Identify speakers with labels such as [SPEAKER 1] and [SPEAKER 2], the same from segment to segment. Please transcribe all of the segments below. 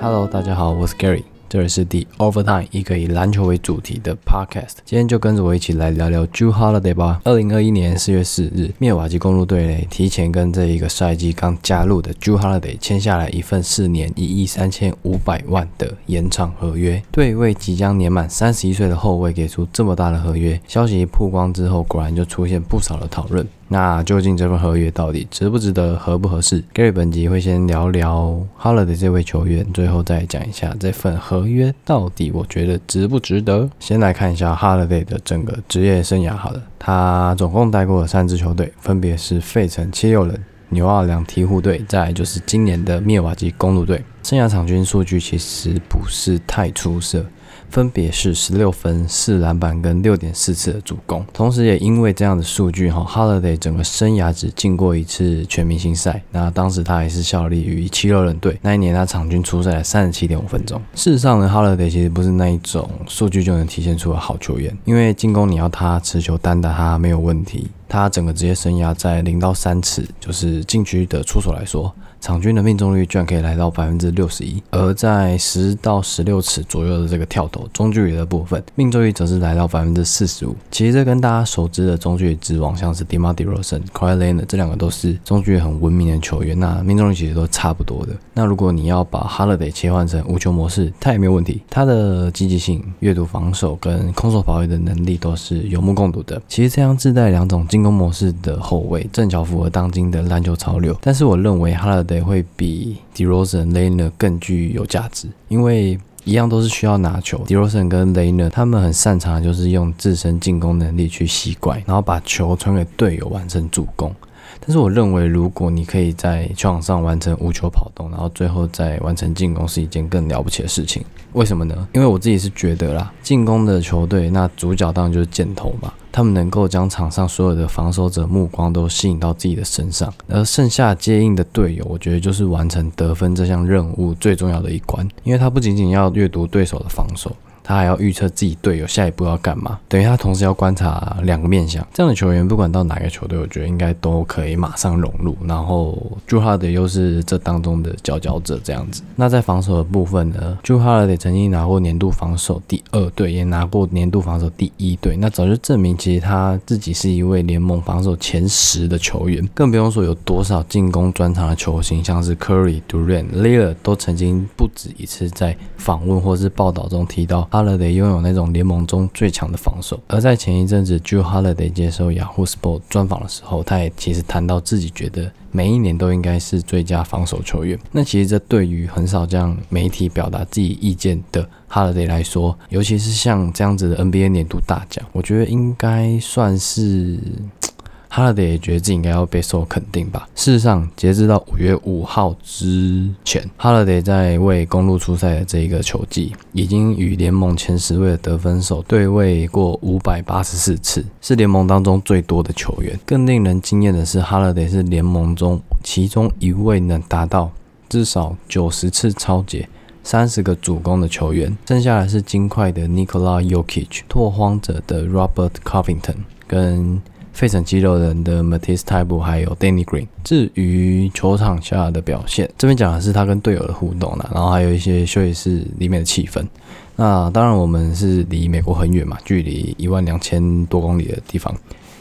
[SPEAKER 1] Hello，大家好，我是 Gary。 这里是 The Overtime，一个以篮球为主题的 podcast。今天就跟着我一起来聊聊 Jew Holiday 吧。二零二一年四月四日，灭瓦基公路队嘞提前跟这一个赛季刚加入的 Jew Holiday 签下来一份四年一亿三千五百万的延长合约。对位即将年满三十一岁的后卫给出这么大的合约，消息一曝光之后，果然就出现不少的讨论。那究竟这份合约到底值不值得，合不合适？Gary 本集会先聊聊 Holiday 这位球员，最后再讲一下这份合约到底我觉得值不值得。先来看一下 Holiday 的整个职业生涯。好了，他总共带过三支球队，分别是费城七六人、纽奥良鹈鹕队，再就是今年的灭瓦基公路队。生涯场均数据其实不是太出色。分别是十六分、四篮板跟六点四次的助攻，同时也因为这样的数据哈，Holiday 整个生涯只进过一次全明星赛。那当时他还是效力于七六人队，那一年他场均出赛了三十七点五分钟。事实上呢，Holiday 其实不是那一种数据就能体现出的好球员，因为进攻你要他持球单打他没有问题。他整个职业生涯在零到三次，就是禁区的出手来说。场均的命中率居然可以来到百分之六十一，而在十到十六尺左右的这个跳投中距离的部分，命中率则是来到百分之四十五。其实这跟大家熟知的中距离之王，像是 Demar Derozan、Kawhi Leonard 这两个都是中距离很文明的球员，那命中率其实都差不多的。那如果你要把 Holiday 切换成无球模式，他也没有问题，他的积极性、阅读防守跟空手跑位的能力都是有目共睹的。其实这样自带两种进攻模式的后卫，正巧符合当今的篮球潮流。但是我认为 Holiday 也会比 DeRozan、Layner 更具有价值，因为一样都是需要拿球。DeRozan 跟 Layner 他们很擅长的就是用自身进攻能力去吸怪，然后把球传给队友完成助攻。但是我认为，如果你可以在球场上完成无球跑动，然后最后再完成进攻，是一件更了不起的事情。为什么呢？因为我自己是觉得啦，进攻的球队，那主角当然就是箭头嘛。他们能够将场上所有的防守者目光都吸引到自己的身上，而剩下接应的队友，我觉得就是完成得分这项任务最重要的一关，因为他不仅仅要阅读对手的防守。他还要预测自己队友下一步要干嘛，等于他同时要观察两个面相。这样的球员，不管到哪个球队，我觉得应该都可以马上融入。然后朱哈德又是这当中的佼佼者，这样子。那在防守的部分呢？朱哈德曾经拿过年度防守第二队，也拿过年度防守第一队。那早就证明，其实他自己是一位联盟防守前十的球员。更不用说有多少进攻专长的球星，像是 Curry、Durant、Lillard 都曾经止一次在访问或是报道中提到。Holiday 拥有那种联盟中最强的防守，而在前一阵子 Jew Holiday 接受 Yahoo Sport 专访的时候，他也其实谈到自己觉得每一年都应该是最佳防守球员。那其实这对于很少这样媒体表达自己意见的 Holiday 来说，尤其是像这样子的 NBA 年度大奖，我觉得应该算是。哈德也觉得自己应该要被受肯定吧。事实上，截至到五月五号之前，哈德在为公路出赛的这一个球季，已经与联盟前十位的得分手对位过五百八十四次，是联盟当中最多的球员。更令人惊艳的是，哈德是联盟中其中一位能达到至少九十次超解、三十个主攻的球员。剩下的是金块的 Nikola Jokic、拓荒者的 Robert Covington 跟。费城肌肉人的 Matisse t y b e 还有 Danny Green。至于球场下的表现，这边讲的是他跟队友的互动啦，然后还有一些休息室里面的气氛。那当然，我们是离美国很远嘛，距离一万两千多公里的地方，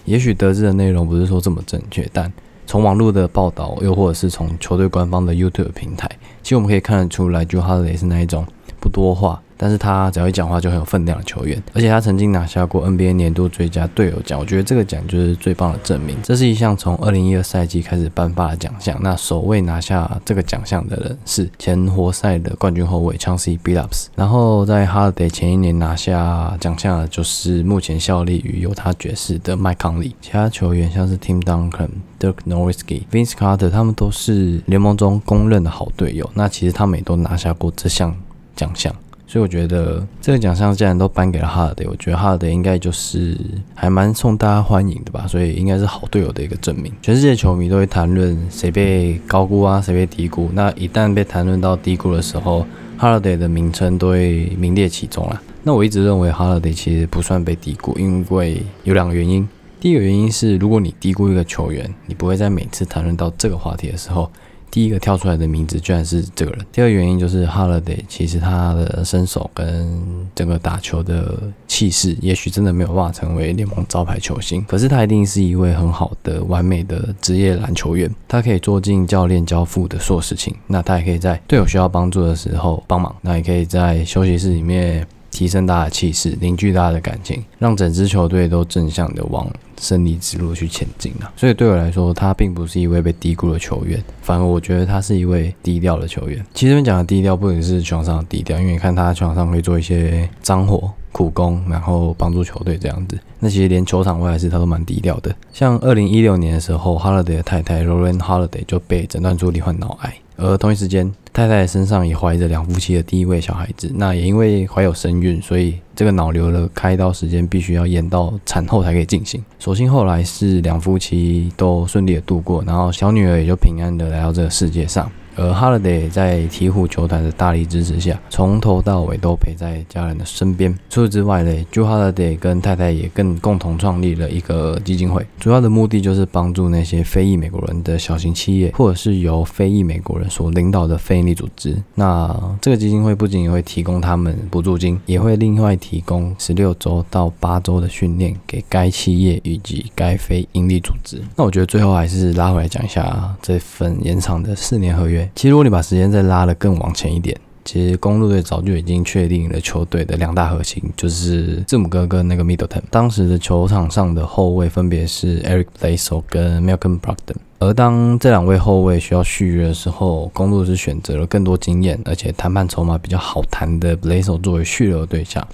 [SPEAKER 1] 也许得知的内容不是说这么正确，但从网络的报道，又或者是从球队官方的 YouTube 平台，其实我们可以看得出来，Joe Holiday 是那一种不多话。但是他只要一讲话就很有分量的球员，而且他曾经拿下过 NBA 年度最佳队友奖，我觉得这个奖就是最棒的证明。这是一项从2012赛季开始颁发的奖项，那首位拿下这个奖项的人是前活塞的冠军后卫 Chancey Billups。然后在 Holiday 前一年拿下奖项的就是目前效力于犹他爵士的麦康利。其他球员像是 Tim Duncan、Dirk Nowitzki、Vince Carter，他们都是联盟中公认的好队友。那其实他们也都拿下过这项奖项。所以我觉得这个奖项既然都颁给了哈德，我觉得哈德应该就是还蛮受大家欢迎的吧，所以应该是好队友的一个证明。全世界球迷都会谈论谁被高估啊，谁被低估。那一旦被谈论到低估的时候，哈德的名称都会名列其中啦。那我一直认为 Holiday 其实不算被低估，因为有两个原因。第一个原因是，如果你低估一个球员，你不会在每次谈论到这个话题的时候。第一个跳出来的名字居然是这个人。第二个原因就是 Holiday，其实他的身手跟整个打球的气势，也许真的没有办法成为联盟招牌球星，可是他一定是一位很好的、完美的职业篮球员。他可以做尽教练交付的所有事情，那他也可以在队友需要帮助的时候帮忙，那也可以在休息室里面。提升大家的气势，凝聚大家的感情，让整支球队都正向的往胜利之路去前进啊！所以对我来说，他并不是一位被低估的球员，反而我觉得他是一位低调的球员。其实这边讲的低调，不仅是球场上的低调，因为你看他球场上会做一些脏活、苦工，然后帮助球队这样子。那其实连球场外事他都蛮低调的。像二零一六年的时候，Holiday 的太太 Lauren Holiday 就被诊断出罹患脑癌。而同一时间，太太身上也怀着两夫妻的第一位小孩子。那也因为怀有身孕，所以这个脑瘤的开刀时间必须要延到产后才可以进行。所幸后来是两夫妻都顺利的度过，然后小女儿也就平安的来到这个世界上。而 Holiday 在鹈鹕球团的大力支持下，从头到尾都陪在家人的身边。除此之外嘞，Joe Holiday 跟太太也更共同创立了一个基金会，主要的目的就是帮助那些非裔美国人的小型企业，或者是由非裔美国人所领导的非营利组织。那这个基金会不仅会提供他们补助金，也会另外提供十六周到八周的训练给该企业以及该非营利组织。那我觉得最后还是拉回来讲一下这份延长的四年合约。其实，如果你把时间再拉得更往前一点，其实公路队早就已经确定了球队的两大核心，就是字母哥跟那个 Middleton。当时的球场上的后卫分别是 Eric Bledsoe 跟 Malcolm Brogdon。而当这两位后卫需要续约的时候，公路是选择了更多经验而且谈判筹码比较好谈的 Bledsoe 作为续留的对象。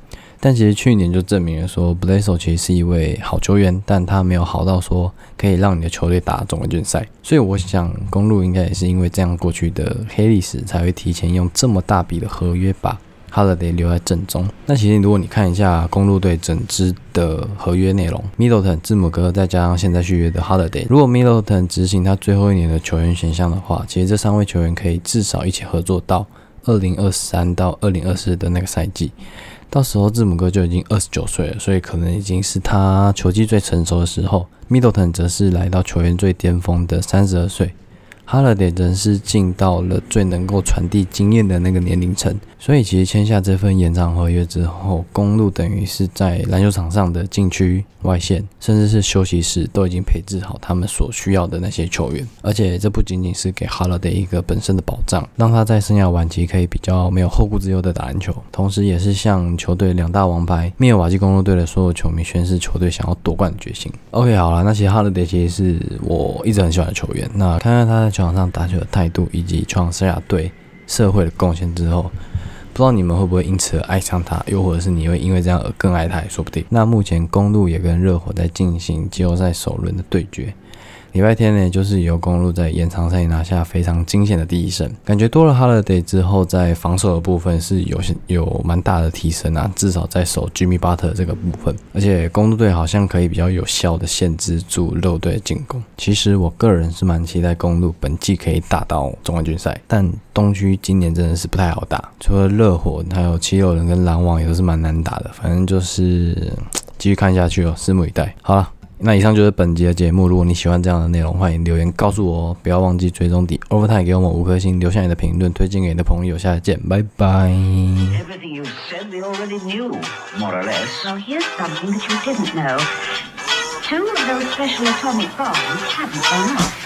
[SPEAKER 1] 但其实去年就证明了说 b l a z o 其实是一位好球员，但他没有好到说可以让你的球队打总冠军赛。所以我想公路应该也是因为这样过去的黑历史，才会提前用这么大笔的合约把 Holiday 留在阵中。那其实如果你看一下公路队整支的合约内容，Middleton、字母哥再加上现在续约的 Holiday，如果 Middleton 执行他最后一年的球员选项的话，其实这三位球员可以至少一起合作到二零二三到二零二四的那个赛季。到时候字母哥就已经二十九岁了，所以可能已经是他球技最成熟的时候。Middleton 则是来到球员最巅峰的三十二岁，Harden 则是进到了最能够传递经验的那个年龄层，所以其实签下这份延长合约之后，公路等于是在篮球场上的禁区、外线，甚至是休息室都已经配置好他们所需要的那些球员。而且这不仅仅是给哈勒德一个本身的保障，让他在生涯晚期可以比较没有后顾之忧的打篮球，同时也是向球队两大王牌密尔瓦基公路队的所有球迷宣示球队想要夺冠的决心。OK，好了，那其实哈勒德其实是我一直很喜欢的球员。那看看他在球。场上打球的态度以及创生涯对社会的贡献之后，不知道你们会不会因此而爱上他，又或者是你会因为这样而更爱他，也说不定。那目前公路也跟热火在进行季后赛首轮的对决。礼拜天呢，就是由公路在延长赛拿下非常惊险的第一胜，感觉多了 Holiday 之后，在防守的部分是有些有蛮大的提升啊，至少在守 Jimmy Butler 这个部分，而且公路队好像可以比较有效的限制住肉队进攻。其实我个人是蛮期待公路本季可以打到总冠军赛，但东区今年真的是不太好打，除了热火，还有七六人跟篮网也都是蛮难打的，反正就是 继续看下去哦，拭目以待。好了。那以上就是本集的节目。如果你喜欢这样的内容，欢迎留言告诉我哦。不要忘记追踪 The Overtime，给我们五颗星，留下你的评论，推荐给你的朋友。下次见，拜拜。Everything you said they already knew, more or less. Well, here's something that you didn't know. Two of those special atomic bombs haven't gone off.